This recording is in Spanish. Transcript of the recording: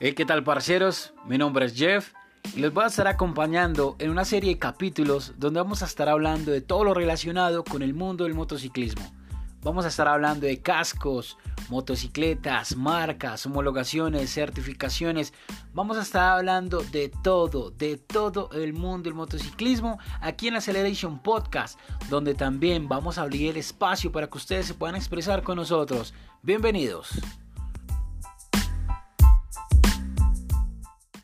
Hey, ¿qué tal parceros? Mi nombre es Jeff y les voy a estar acompañando en una serie de capítulos donde vamos a estar hablando de todo lo relacionado con el mundo del motociclismo. Vamos a estar hablando de cascos, motocicletas, marcas, homologaciones, certificaciones. Vamos a estar hablando de todo, de todo el mundo del motociclismo aquí en Acceleration Podcast, donde también vamos a abrir el espacio para que ustedes se puedan expresar con nosotros. Bienvenidos.